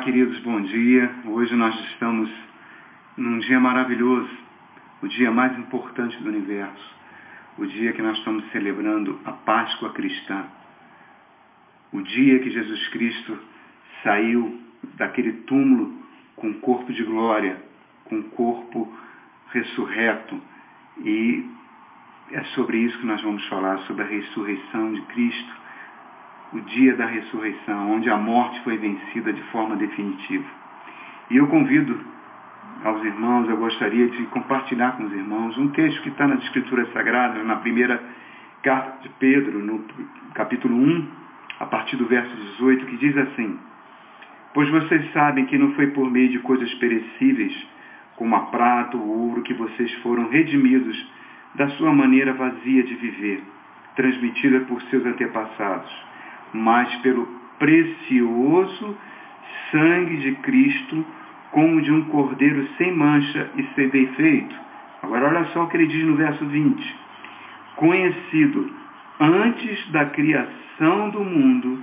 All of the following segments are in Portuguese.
queridos, bom dia. Hoje nós estamos num dia maravilhoso, o dia mais importante do universo, o dia que nós estamos celebrando a Páscoa cristã, o dia que Jesus Cristo saiu daquele túmulo com corpo de glória, com corpo ressurreto. E é sobre isso que nós vamos falar, sobre a ressurreição de Cristo o dia da ressurreição, onde a morte foi vencida de forma definitiva. E eu convido aos irmãos, eu gostaria de compartilhar com os irmãos um texto que está nas Escrituras Sagradas, na primeira carta de Pedro, no capítulo 1, a partir do verso 18, que diz assim: Pois vocês sabem que não foi por meio de coisas perecíveis, como a prata ou ouro, que vocês foram redimidos da sua maneira vazia de viver, transmitida por seus antepassados mas pelo precioso sangue de Cristo, como de um cordeiro sem mancha e sem defeito. Agora olha só o que ele diz no verso 20. Conhecido antes da criação do mundo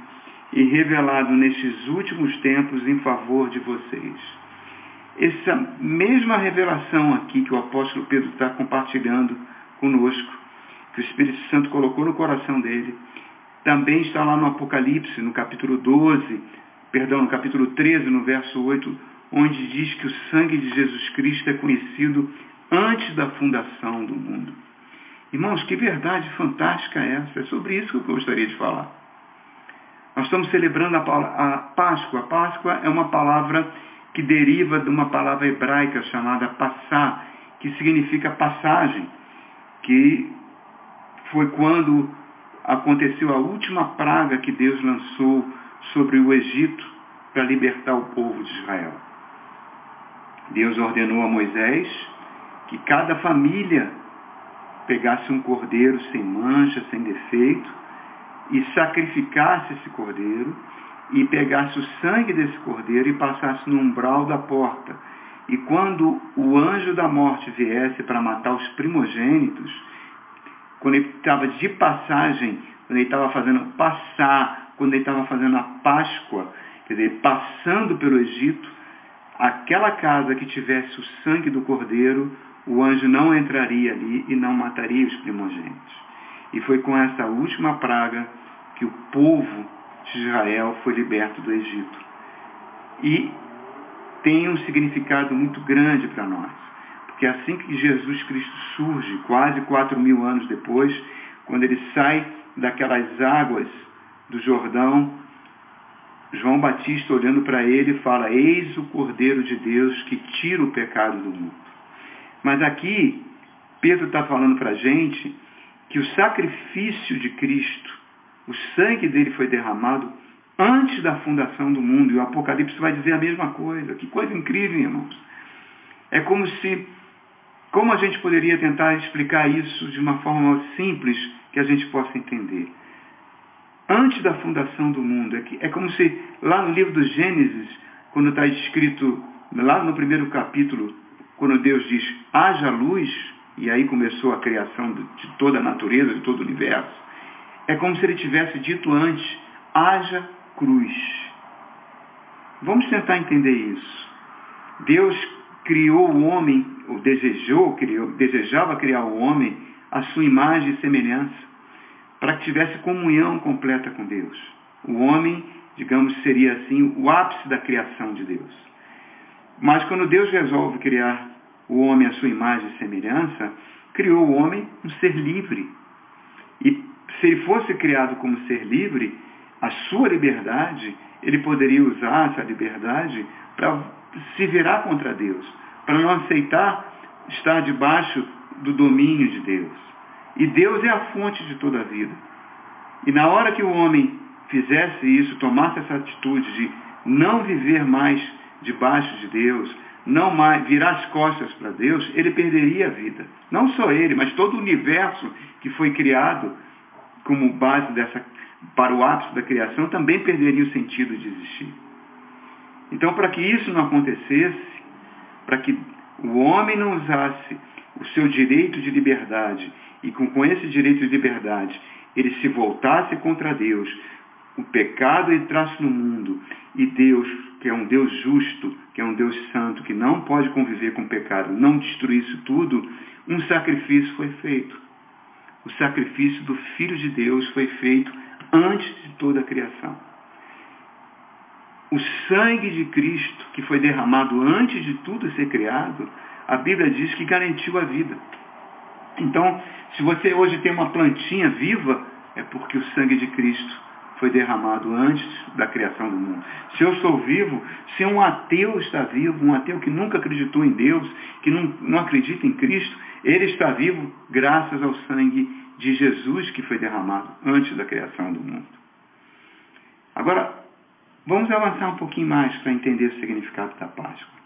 e revelado nestes últimos tempos em favor de vocês. Essa mesma revelação aqui que o apóstolo Pedro está compartilhando conosco, que o Espírito Santo colocou no coração dele, também está lá no Apocalipse, no capítulo 12, perdão, no capítulo 13, no verso 8, onde diz que o sangue de Jesus Cristo é conhecido antes da fundação do mundo. Irmãos, que verdade fantástica é essa? É sobre isso que eu gostaria de falar. Nós estamos celebrando a Páscoa. A Páscoa é uma palavra que deriva de uma palavra hebraica chamada passar, que significa passagem, que foi quando aconteceu a última praga que Deus lançou sobre o Egito para libertar o povo de Israel. Deus ordenou a Moisés que cada família pegasse um cordeiro sem mancha, sem defeito, e sacrificasse esse cordeiro, e pegasse o sangue desse cordeiro e passasse no umbral da porta. E quando o anjo da morte viesse para matar os primogênitos, quando ele estava de passagem, quando ele estava fazendo passar, quando ele estava fazendo a Páscoa, quer dizer, passando pelo Egito, aquela casa que tivesse o sangue do cordeiro, o anjo não entraria ali e não mataria os primogênitos. E foi com essa última praga que o povo de Israel foi liberto do Egito. E tem um significado muito grande para nós que assim que Jesus Cristo surge, quase quatro mil anos depois, quando ele sai daquelas águas do Jordão, João Batista, olhando para ele, fala: Eis o Cordeiro de Deus que tira o pecado do mundo. Mas aqui, Pedro está falando para a gente que o sacrifício de Cristo, o sangue dele foi derramado antes da fundação do mundo. E o Apocalipse vai dizer a mesma coisa. Que coisa incrível, irmãos. É como se como a gente poderia tentar explicar isso de uma forma simples que a gente possa entender? Antes da fundação do mundo, é, é como se lá no livro do Gênesis, quando está escrito, lá no primeiro capítulo, quando Deus diz haja luz, e aí começou a criação de toda a natureza, de todo o universo, é como se ele tivesse dito antes, haja cruz. Vamos tentar entender isso. Deus criou o homem, ou desejou, criou, desejava criar o homem à sua imagem e semelhança, para que tivesse comunhão completa com Deus. O homem, digamos, seria assim o ápice da criação de Deus. Mas quando Deus resolve criar o homem à sua imagem e semelhança, criou o homem um ser livre. E se ele fosse criado como ser livre, a sua liberdade, ele poderia usar essa liberdade para se virar contra Deus, para não aceitar estar debaixo do domínio de Deus. E Deus é a fonte de toda a vida. E na hora que o homem fizesse isso, tomasse essa atitude de não viver mais debaixo de Deus, não mais virar as costas para Deus, ele perderia a vida. Não só ele, mas todo o universo que foi criado como base dessa para o ápice da criação também perderia o sentido de existir. Então, para que isso não acontecesse, para que o homem não usasse o seu direito de liberdade e com, com esse direito de liberdade ele se voltasse contra Deus, o pecado entrasse no mundo e Deus que é um Deus justo, que é um Deus santo, que não pode conviver com o pecado, não destruir isso tudo, um sacrifício foi feito. O sacrifício do Filho de Deus foi feito antes de toda a criação. O sangue de Cristo, que foi derramado antes de tudo ser criado, a Bíblia diz que garantiu a vida. Então, se você hoje tem uma plantinha viva, é porque o sangue de Cristo foi derramado antes da criação do mundo. Se eu sou vivo, se um ateu está vivo, um ateu que nunca acreditou em Deus, que não, não acredita em Cristo, ele está vivo graças ao sangue de Jesus que foi derramado antes da criação do mundo. Agora, vamos avançar um pouquinho mais para entender o significado da Páscoa.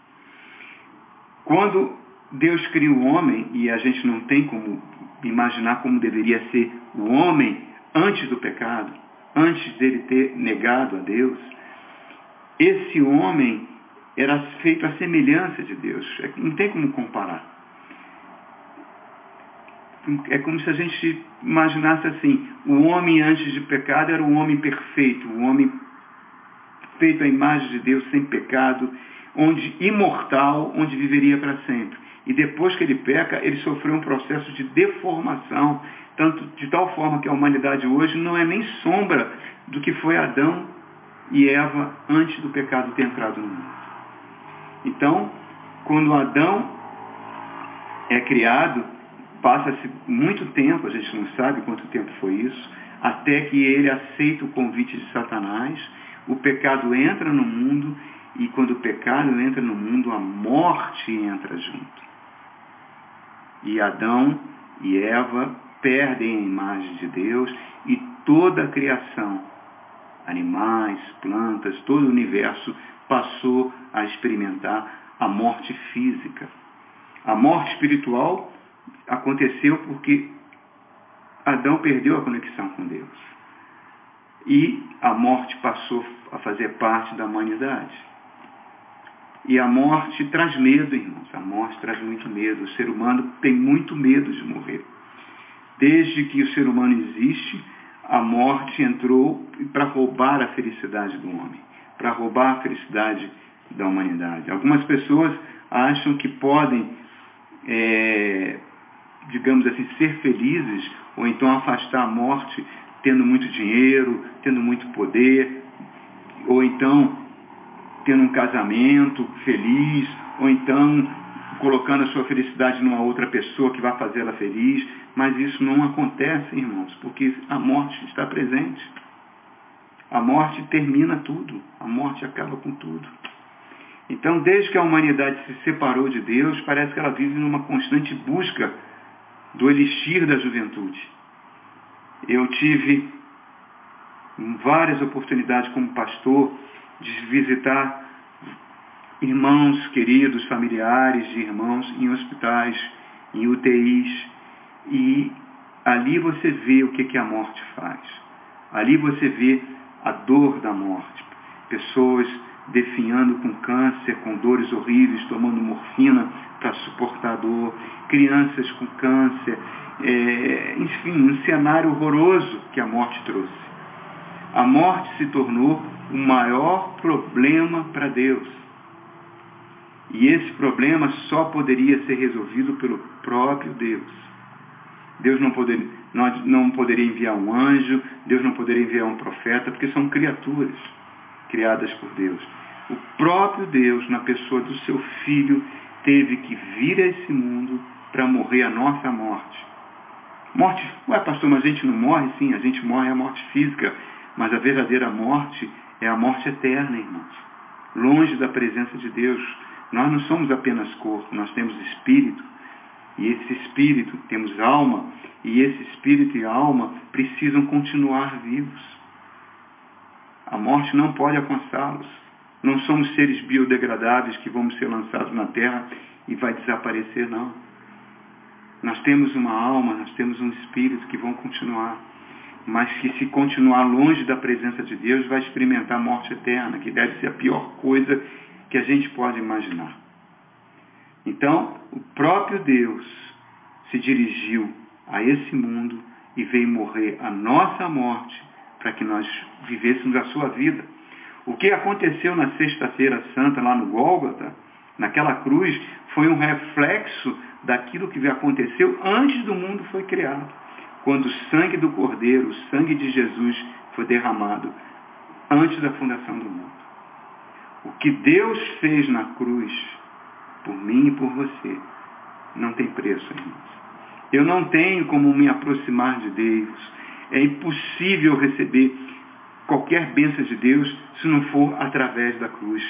Quando Deus cria o homem, e a gente não tem como imaginar como deveria ser o homem antes do pecado, antes dele ter negado a Deus, esse homem era feito à semelhança de Deus. É não tem como comparar. É como se a gente imaginasse assim, o homem antes de pecado era um homem perfeito, o homem feito à imagem de Deus, sem pecado, onde imortal, onde viveria para sempre. E depois que ele peca, ele sofreu um processo de deformação, tanto de tal forma que a humanidade hoje não é nem sombra do que foi Adão e Eva antes do pecado ter entrado no mundo. Então, quando Adão é criado, passa-se muito tempo, a gente não sabe quanto tempo foi isso, até que ele aceita o convite de Satanás, o pecado entra no mundo e quando o pecado entra no mundo, a morte entra junto. E Adão e Eva perdem a imagem de Deus e toda a criação, animais, plantas, todo o universo passou a experimentar a morte física. A morte espiritual aconteceu porque Adão perdeu a conexão com Deus. E a morte passou a fazer parte da humanidade. E a morte traz medo, irmãos. A morte traz muito medo. O ser humano tem muito medo de morrer. Desde que o ser humano existe, a morte entrou para roubar a felicidade do homem, para roubar a felicidade da humanidade. Algumas pessoas acham que podem, é, digamos assim, ser felizes ou então afastar a morte tendo muito dinheiro, tendo muito poder, ou então tendo um casamento feliz, ou então colocando a sua felicidade numa outra pessoa que vai fazê-la feliz. Mas isso não acontece, irmãos, porque a morte está presente. A morte termina tudo. A morte acaba com tudo. Então, desde que a humanidade se separou de Deus, parece que ela vive numa constante busca do elixir da juventude. Eu tive várias oportunidades como pastor de visitar irmãos queridos, familiares de irmãos em hospitais, em UTIs, e ali você vê o que, que a morte faz. Ali você vê a dor da morte. Pessoas definhando com câncer, com dores horríveis, tomando morfina para suportar dor, crianças com câncer, é, enfim, um cenário horroroso que a morte trouxe. A morte se tornou o maior problema para Deus. E esse problema só poderia ser resolvido pelo próprio Deus. Deus não, poder, não, não poderia enviar um anjo, Deus não poderia enviar um profeta, porque são criaturas criadas por Deus. O próprio Deus, na pessoa do seu Filho, teve que vir a esse mundo para morrer a nossa morte. Morte, ué pastor, mas a gente não morre? Sim, a gente morre a morte física, mas a verdadeira morte é a morte eterna, irmãos. Longe da presença de Deus. Nós não somos apenas corpo, nós temos espírito. E esse espírito, temos alma, e esse espírito e alma precisam continuar vivos. A morte não pode alcançá-los. Não somos seres biodegradáveis que vamos ser lançados na terra e vai desaparecer, não. Nós temos uma alma, nós temos um espírito que vão continuar mas que se continuar longe da presença de Deus vai experimentar a morte eterna, que deve ser a pior coisa que a gente pode imaginar. Então, o próprio Deus se dirigiu a esse mundo e veio morrer a nossa morte para que nós vivêssemos a sua vida. O que aconteceu na Sexta-feira Santa, lá no Gólgota, naquela cruz, foi um reflexo daquilo que aconteceu antes do mundo foi criado. Quando o sangue do Cordeiro, o sangue de Jesus, foi derramado antes da fundação do mundo. O que Deus fez na cruz, por mim e por você, não tem preço, irmãos. Eu não tenho como me aproximar de Deus. É impossível receber qualquer bênção de Deus se não for através da cruz.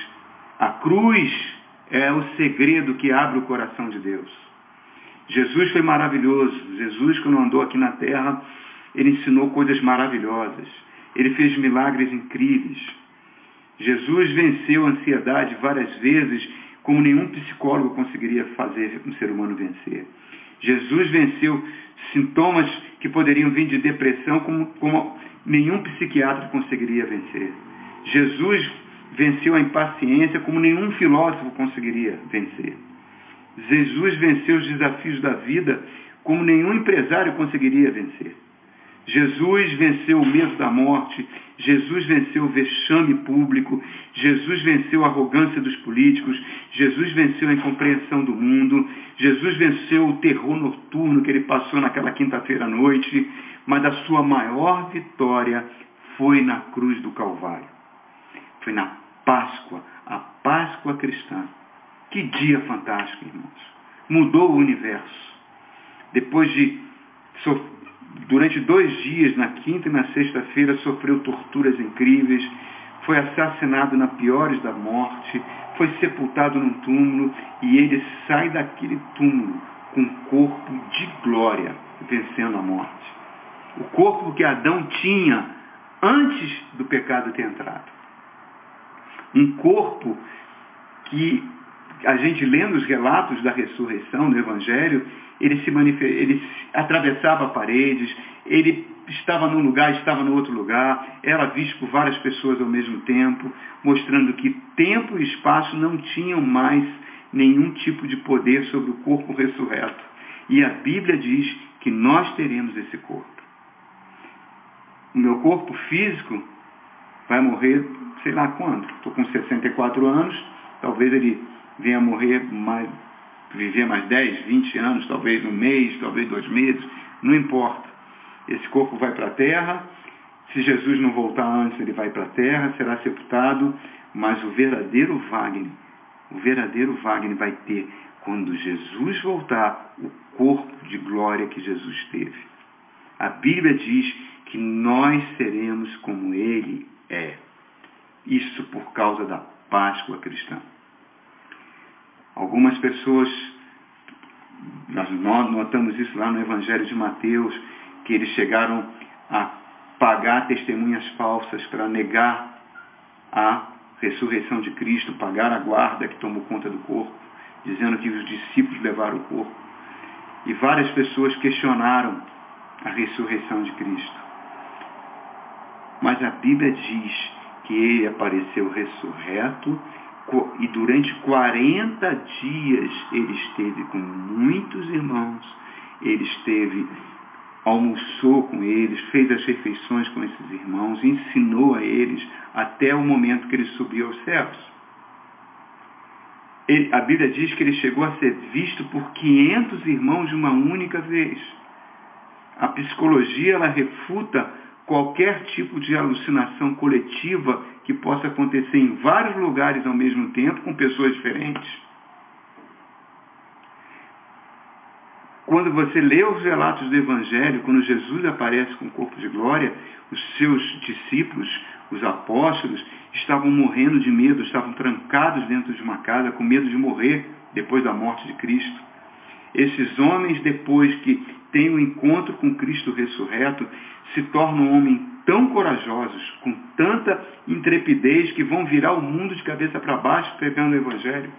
A cruz é o segredo que abre o coração de Deus. Jesus foi maravilhoso. Jesus, quando andou aqui na terra, ele ensinou coisas maravilhosas. Ele fez milagres incríveis. Jesus venceu a ansiedade várias vezes, como nenhum psicólogo conseguiria fazer um ser humano vencer. Jesus venceu sintomas que poderiam vir de depressão, como, como nenhum psiquiatra conseguiria vencer. Jesus venceu a impaciência como nenhum filósofo conseguiria vencer. Jesus venceu os desafios da vida como nenhum empresário conseguiria vencer. Jesus venceu o medo da morte, Jesus venceu o vexame público, Jesus venceu a arrogância dos políticos, Jesus venceu a incompreensão do mundo, Jesus venceu o terror noturno que ele passou naquela quinta-feira à noite, mas a sua maior vitória foi na cruz do Calvário. Foi na Páscoa, a Páscoa cristã. Que dia fantástico, irmãos. Mudou o universo. Depois de durante dois dias, na quinta e na sexta-feira, sofreu torturas incríveis, foi assassinado na piores da morte, foi sepultado num túmulo e ele sai daquele túmulo com um corpo de glória, vencendo a morte. O corpo que Adão tinha antes do pecado ter entrado. Um corpo que a gente lendo os relatos da ressurreição no Evangelho, ele se ele atravessava paredes, ele estava num lugar, estava no outro lugar, era visto por várias pessoas ao mesmo tempo, mostrando que tempo e espaço não tinham mais nenhum tipo de poder sobre o corpo ressurreto. E a Bíblia diz que nós teremos esse corpo. O meu corpo físico vai morrer, sei lá quando. Estou com 64 anos, talvez ele venha morrer mais viver mais 10, 20 anos, talvez um mês, talvez dois meses, não importa. Esse corpo vai para a terra, se Jesus não voltar antes, ele vai para a terra, será sepultado, mas o verdadeiro Wagner, o verdadeiro Wagner vai ter, quando Jesus voltar, o corpo de glória que Jesus teve. A Bíblia diz que nós seremos como ele é. Isso por causa da Páscoa cristã. Algumas pessoas, nós notamos isso lá no Evangelho de Mateus, que eles chegaram a pagar testemunhas falsas para negar a ressurreição de Cristo, pagar a guarda que tomou conta do corpo, dizendo que os discípulos levaram o corpo. E várias pessoas questionaram a ressurreição de Cristo. Mas a Bíblia diz que ele apareceu ressurreto e durante 40 dias ele esteve com muitos irmãos, ele esteve, almoçou com eles, fez as refeições com esses irmãos, ensinou a eles até o momento que ele subiu aos céus. Ele, a Bíblia diz que ele chegou a ser visto por 500 irmãos de uma única vez. A psicologia ela refuta qualquer tipo de alucinação coletiva que possa acontecer em vários lugares ao mesmo tempo, com pessoas diferentes. Quando você lê os relatos do Evangelho, quando Jesus aparece com o corpo de glória, os seus discípulos, os apóstolos, estavam morrendo de medo, estavam trancados dentro de uma casa com medo de morrer depois da morte de Cristo. Esses homens, depois que têm o um encontro com Cristo ressurreto, se tornam homens tão corajosos, com tanta intrepidez, que vão virar o mundo de cabeça para baixo pregando o Evangelho.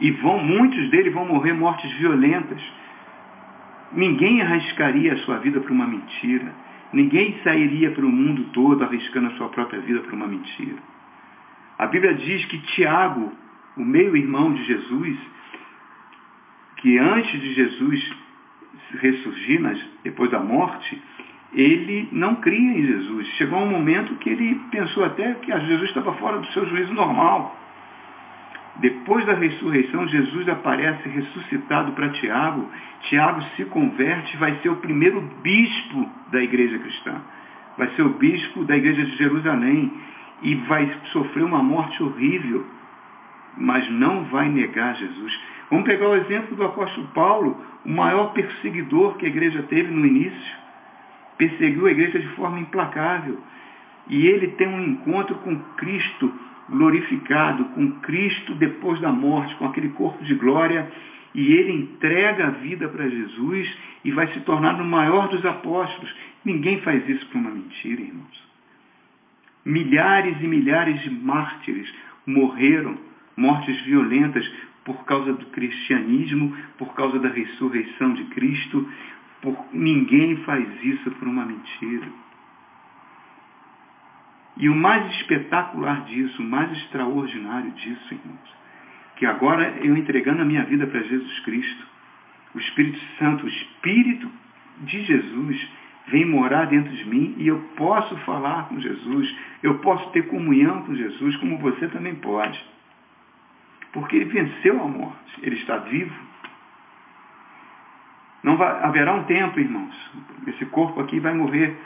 E vão, muitos deles vão morrer mortes violentas. Ninguém arriscaria a sua vida para uma mentira. Ninguém sairia para o mundo todo arriscando a sua própria vida para uma mentira. A Bíblia diz que Tiago, o meio-irmão de Jesus, que antes de Jesus ressurgir, depois da morte, ele não cria em Jesus. Chegou um momento que ele pensou até que Jesus estava fora do seu juízo normal. Depois da ressurreição, Jesus aparece ressuscitado para Tiago. Tiago se converte, vai ser o primeiro bispo da igreja cristã. Vai ser o bispo da igreja de Jerusalém e vai sofrer uma morte horrível, mas não vai negar Jesus. Vamos pegar o exemplo do apóstolo Paulo, o maior perseguidor que a igreja teve no início. Perseguiu a igreja de forma implacável. E ele tem um encontro com Cristo glorificado, com Cristo depois da morte, com aquele corpo de glória. E ele entrega a vida para Jesus e vai se tornar o maior dos apóstolos. Ninguém faz isso por uma mentira, irmãos. Milhares e milhares de mártires morreram, mortes violentas, por causa do cristianismo, por causa da ressurreição de Cristo. Por... Ninguém faz isso por uma mentira. E o mais espetacular disso, o mais extraordinário disso, irmãos, que agora eu entregando a minha vida para Jesus Cristo, o Espírito Santo, o Espírito de Jesus, vem morar dentro de mim e eu posso falar com Jesus, eu posso ter comunhão com Jesus, como você também pode. Porque ele venceu a morte, ele está vivo. Não vai, haverá um tempo, irmãos, esse corpo aqui vai morrer,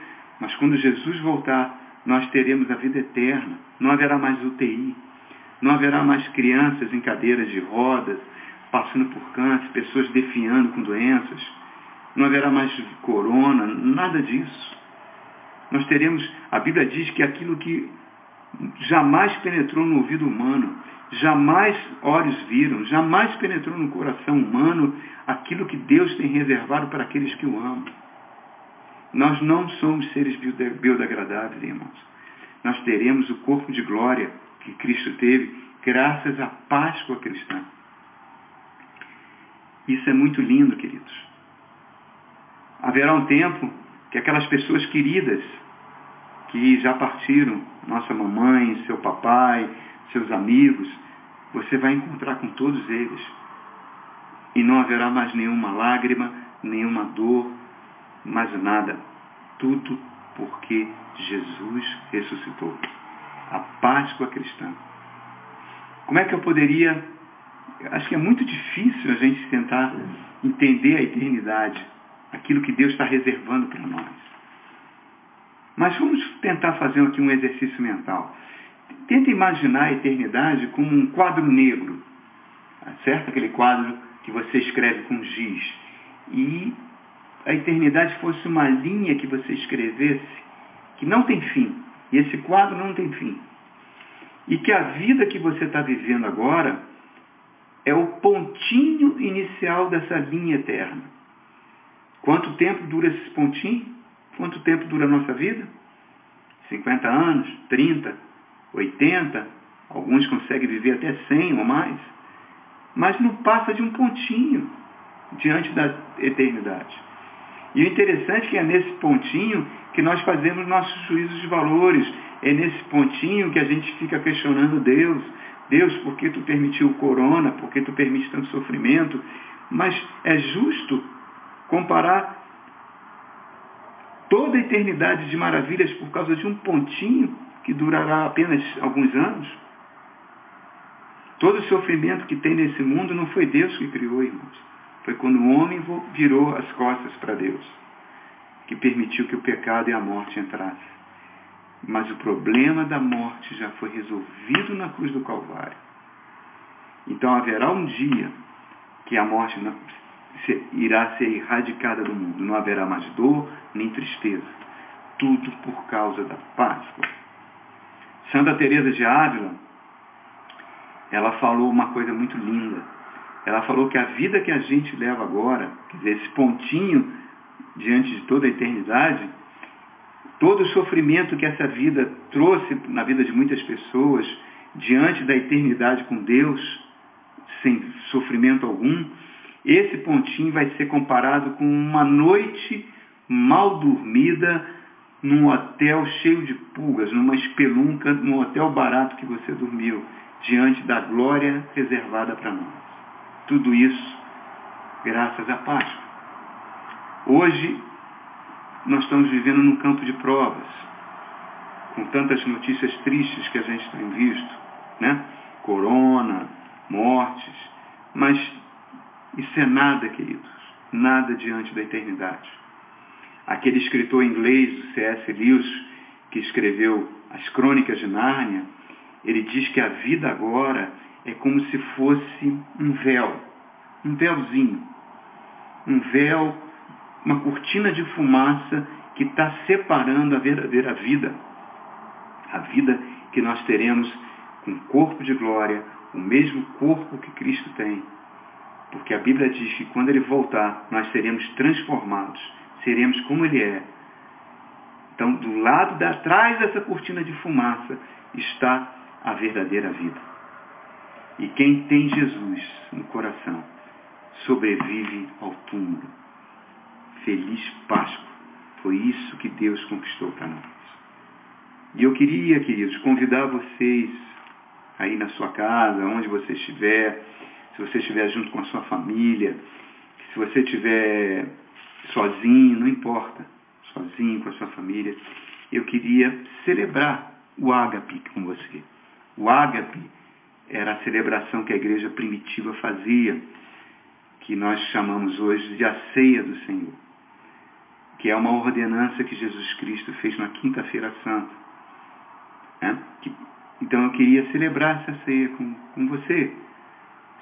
mas quando Jesus voltar, nós teremos a vida eterna. Não haverá mais UTI, não haverá mais crianças em cadeiras de rodas, passando por câncer, pessoas definhando com doenças, não haverá mais corona, nada disso. Nós teremos, a Bíblia diz que aquilo que jamais penetrou no ouvido humano, jamais olhos viram, jamais penetrou no coração humano aquilo que Deus tem reservado para aqueles que o amam. Nós não somos seres biodegradáveis, irmãos. Nós teremos o corpo de glória que Cristo teve graças à Páscoa cristã. Isso é muito lindo, queridos. Haverá um tempo que aquelas pessoas queridas que já partiram, nossa mamãe, seu papai, seus amigos, você vai encontrar com todos eles. E não haverá mais nenhuma lágrima, nenhuma dor, mais nada. Tudo porque Jesus ressuscitou. A Páscoa cristã. Como é que eu poderia. Acho que é muito difícil a gente tentar entender a eternidade, aquilo que Deus está reservando para nós. Mas vamos tentar fazer aqui um exercício mental. Tenta imaginar a eternidade como um quadro negro, certo? Aquele quadro que você escreve com giz. E a eternidade fosse uma linha que você escrevesse que não tem fim. E esse quadro não tem fim. E que a vida que você está vivendo agora é o pontinho inicial dessa linha eterna. Quanto tempo dura esse pontinho? Quanto tempo dura a nossa vida? 50 anos, 30, 80, alguns conseguem viver até 100 ou mais, mas não passa de um pontinho diante da eternidade. E o interessante é que é nesse pontinho que nós fazemos nossos juízos de valores, é nesse pontinho que a gente fica questionando Deus. Deus, por que tu permitiu o corona? Por que tu permite tanto sofrimento? Mas é justo comparar toda a eternidade de maravilhas por causa de um pontinho que durará apenas alguns anos? Todo o sofrimento que tem nesse mundo não foi Deus que criou, irmãos. Foi quando o homem virou as costas para Deus, que permitiu que o pecado e a morte entrassem. Mas o problema da morte já foi resolvido na cruz do Calvário. Então haverá um dia que a morte irá ser erradicada do mundo. Não haverá mais dor nem tristeza. Tudo por causa da Páscoa. Santa Teresa de Ávila, ela falou uma coisa muito linda. Ela falou que a vida que a gente leva agora, quer dizer, esse pontinho diante de toda a eternidade, todo o sofrimento que essa vida trouxe na vida de muitas pessoas, diante da eternidade com Deus, sem sofrimento algum, esse pontinho vai ser comparado com uma noite mal dormida num hotel cheio de pulgas, numa espelunca, num hotel barato que você dormiu, diante da glória reservada para nós. Tudo isso graças à Páscoa. Hoje, nós estamos vivendo num campo de provas, com tantas notícias tristes que a gente tem visto, né? Corona, mortes, mas isso é nada, queridos, nada diante da eternidade. Aquele escritor inglês, C.S. Lewis, que escreveu as Crônicas de Nárnia, ele diz que a vida agora é como se fosse um véu, um véuzinho, um véu, uma cortina de fumaça que está separando a verdadeira vida, a vida que nós teremos com corpo de glória, o mesmo corpo que Cristo tem. Porque a Bíblia diz que quando ele voltar, nós seremos transformados, seremos como ele é. Então, do lado de atrás dessa cortina de fumaça está a verdadeira vida. E quem tem Jesus no coração sobrevive ao túmulo. Feliz Páscoa. Foi isso que Deus conquistou para nós. E eu queria, queridos, convidar vocês aí na sua casa, onde você estiver, se você estiver junto com a sua família, se você estiver sozinho, não importa, sozinho com a sua família, eu queria celebrar o ágape com você. O ágape era a celebração que a igreja primitiva fazia, que nós chamamos hoje de a ceia do Senhor, que é uma ordenança que Jesus Cristo fez na quinta-feira santa. É? Que, então eu queria celebrar essa ceia com, com você.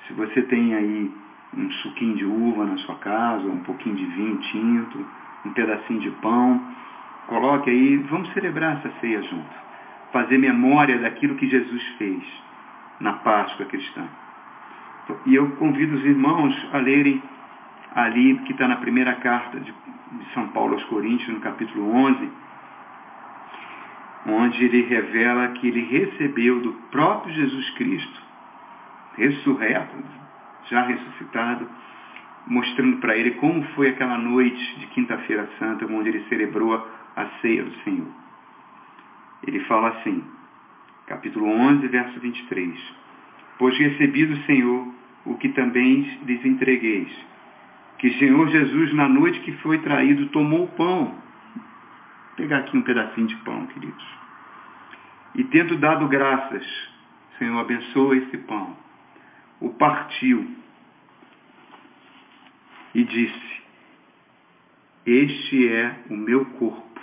Se você tem aí um suquinho de uva na sua casa, um pouquinho de vinho tinto, um pedacinho de pão, coloque aí, vamos celebrar essa ceia junto fazer memória daquilo que Jesus fez na Páscoa cristã. E eu convido os irmãos a lerem ali, que está na primeira carta de São Paulo aos Coríntios, no capítulo 11, onde ele revela que ele recebeu do próprio Jesus Cristo, ressurreto, já ressuscitado, mostrando para ele como foi aquela noite de Quinta-feira Santa, onde ele celebrou a ceia do Senhor. Ele fala assim, capítulo 11, verso 23. Pois recebi do Senhor o que também lhes entregueis, que Senhor Jesus, na noite que foi traído, tomou o pão. Vou pegar aqui um pedacinho de pão, queridos. E tendo dado graças, Senhor, abençoa esse pão. O partiu e disse, este é o meu corpo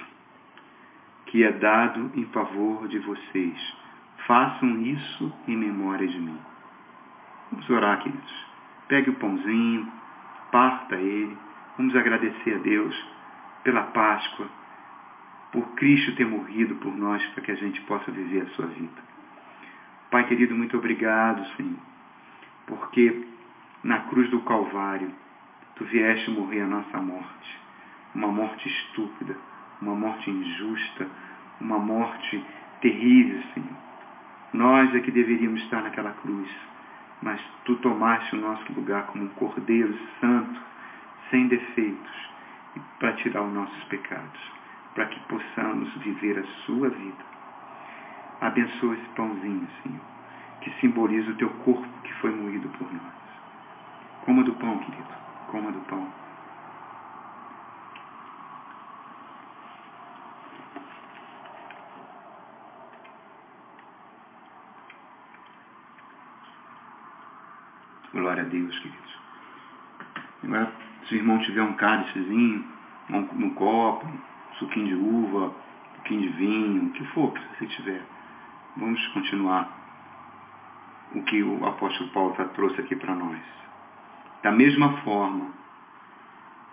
que é dado em favor de vocês. Façam isso em memória de mim. Vamos orar, queridos. Pegue o pãozinho, parta ele. Vamos agradecer a Deus pela Páscoa, por Cristo ter morrido por nós para que a gente possa viver a sua vida. Pai querido, muito obrigado, Senhor, porque na cruz do Calvário tu vieste morrer a nossa morte, uma morte estúpida, uma morte injusta, uma morte terrível, Senhor. Nós é que deveríamos estar naquela cruz, mas Tu tomaste o nosso lugar como um cordeiro santo, sem defeitos, para tirar os nossos pecados, para que possamos viver a Sua vida. Abençoa esse pãozinho, Senhor, que simboliza o Teu corpo que foi moído por nós. Coma do pão, querido, coma do pão. Glória a Deus, queridos. Agora, se o irmão tiver um cálicezinho, um, um copo, um suquinho de uva, um pouquinho de vinho, o que for que você tiver, vamos continuar o que o apóstolo Paulo trouxe aqui para nós. Da mesma forma,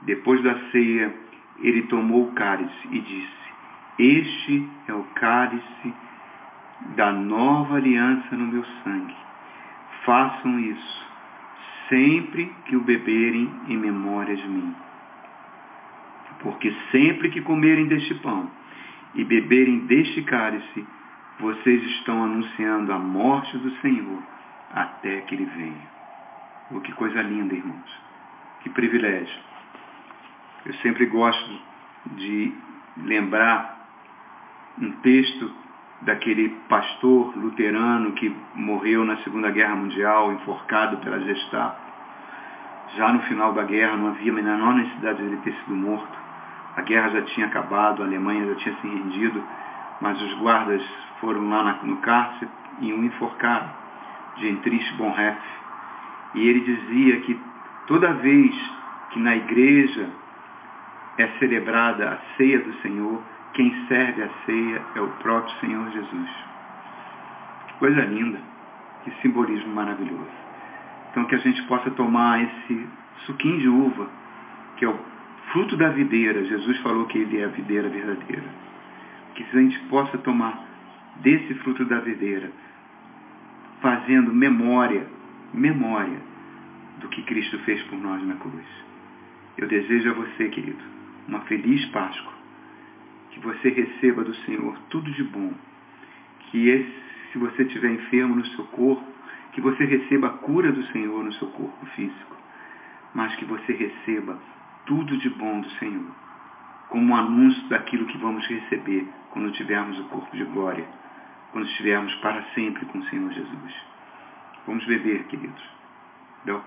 depois da ceia, ele tomou o cálice e disse, este é o cálice da nova aliança no meu sangue. Façam isso sempre que o beberem em memória de mim. Porque sempre que comerem deste pão e beberem deste cálice, vocês estão anunciando a morte do Senhor até que ele venha. Oh, que coisa linda, irmãos. Que privilégio. Eu sempre gosto de lembrar um texto daquele pastor luterano que morreu na Segunda Guerra Mundial, enforcado pela Gestapo. Já no final da guerra não havia a menor necessidade de ele ter sido morto. A guerra já tinha acabado, a Alemanha já tinha se rendido, mas os guardas foram lá no cárcere e o enforcaram, de Entrich Bonhoeffer. E ele dizia que toda vez que na igreja é celebrada a ceia do Senhor, quem serve a ceia é o próprio Senhor Jesus. Que coisa linda, que simbolismo maravilhoso. Então que a gente possa tomar esse suquinho de uva, que é o fruto da videira. Jesus falou que ele é a videira verdadeira. Que a gente possa tomar desse fruto da videira, fazendo memória, memória do que Cristo fez por nós na cruz. Eu desejo a você, querido, uma feliz Páscoa. Que você receba do Senhor tudo de bom. Que esse, se você estiver enfermo no seu corpo, que você receba a cura do Senhor no seu corpo físico. Mas que você receba tudo de bom do Senhor. Como um anúncio daquilo que vamos receber quando tivermos o corpo de glória. Quando estivermos para sempre com o Senhor Jesus. Vamos beber, queridos.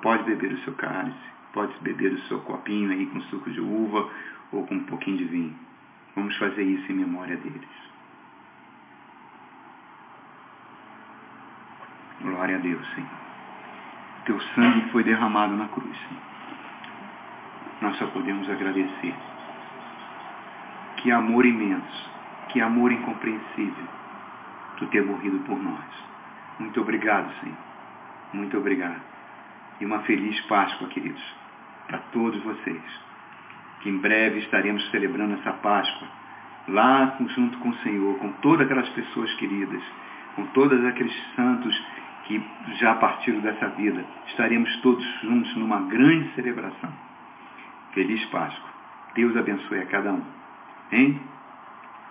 Pode beber o seu cálice, pode beber o seu copinho aí com suco de uva ou com um pouquinho de vinho. Vamos fazer isso em memória deles. Glória a Deus, Senhor. Teu sangue foi derramado na cruz, Senhor. Nós só podemos agradecer. Que amor imenso, que amor incompreensível, tu ter morrido por nós. Muito obrigado, Senhor. Muito obrigado. E uma feliz Páscoa, queridos, para todos vocês que em breve estaremos celebrando essa Páscoa, lá junto com o Senhor, com todas aquelas pessoas queridas, com todos aqueles santos que já partiram dessa vida, estaremos todos juntos numa grande celebração. Feliz Páscoa. Deus abençoe a cada um. Hein?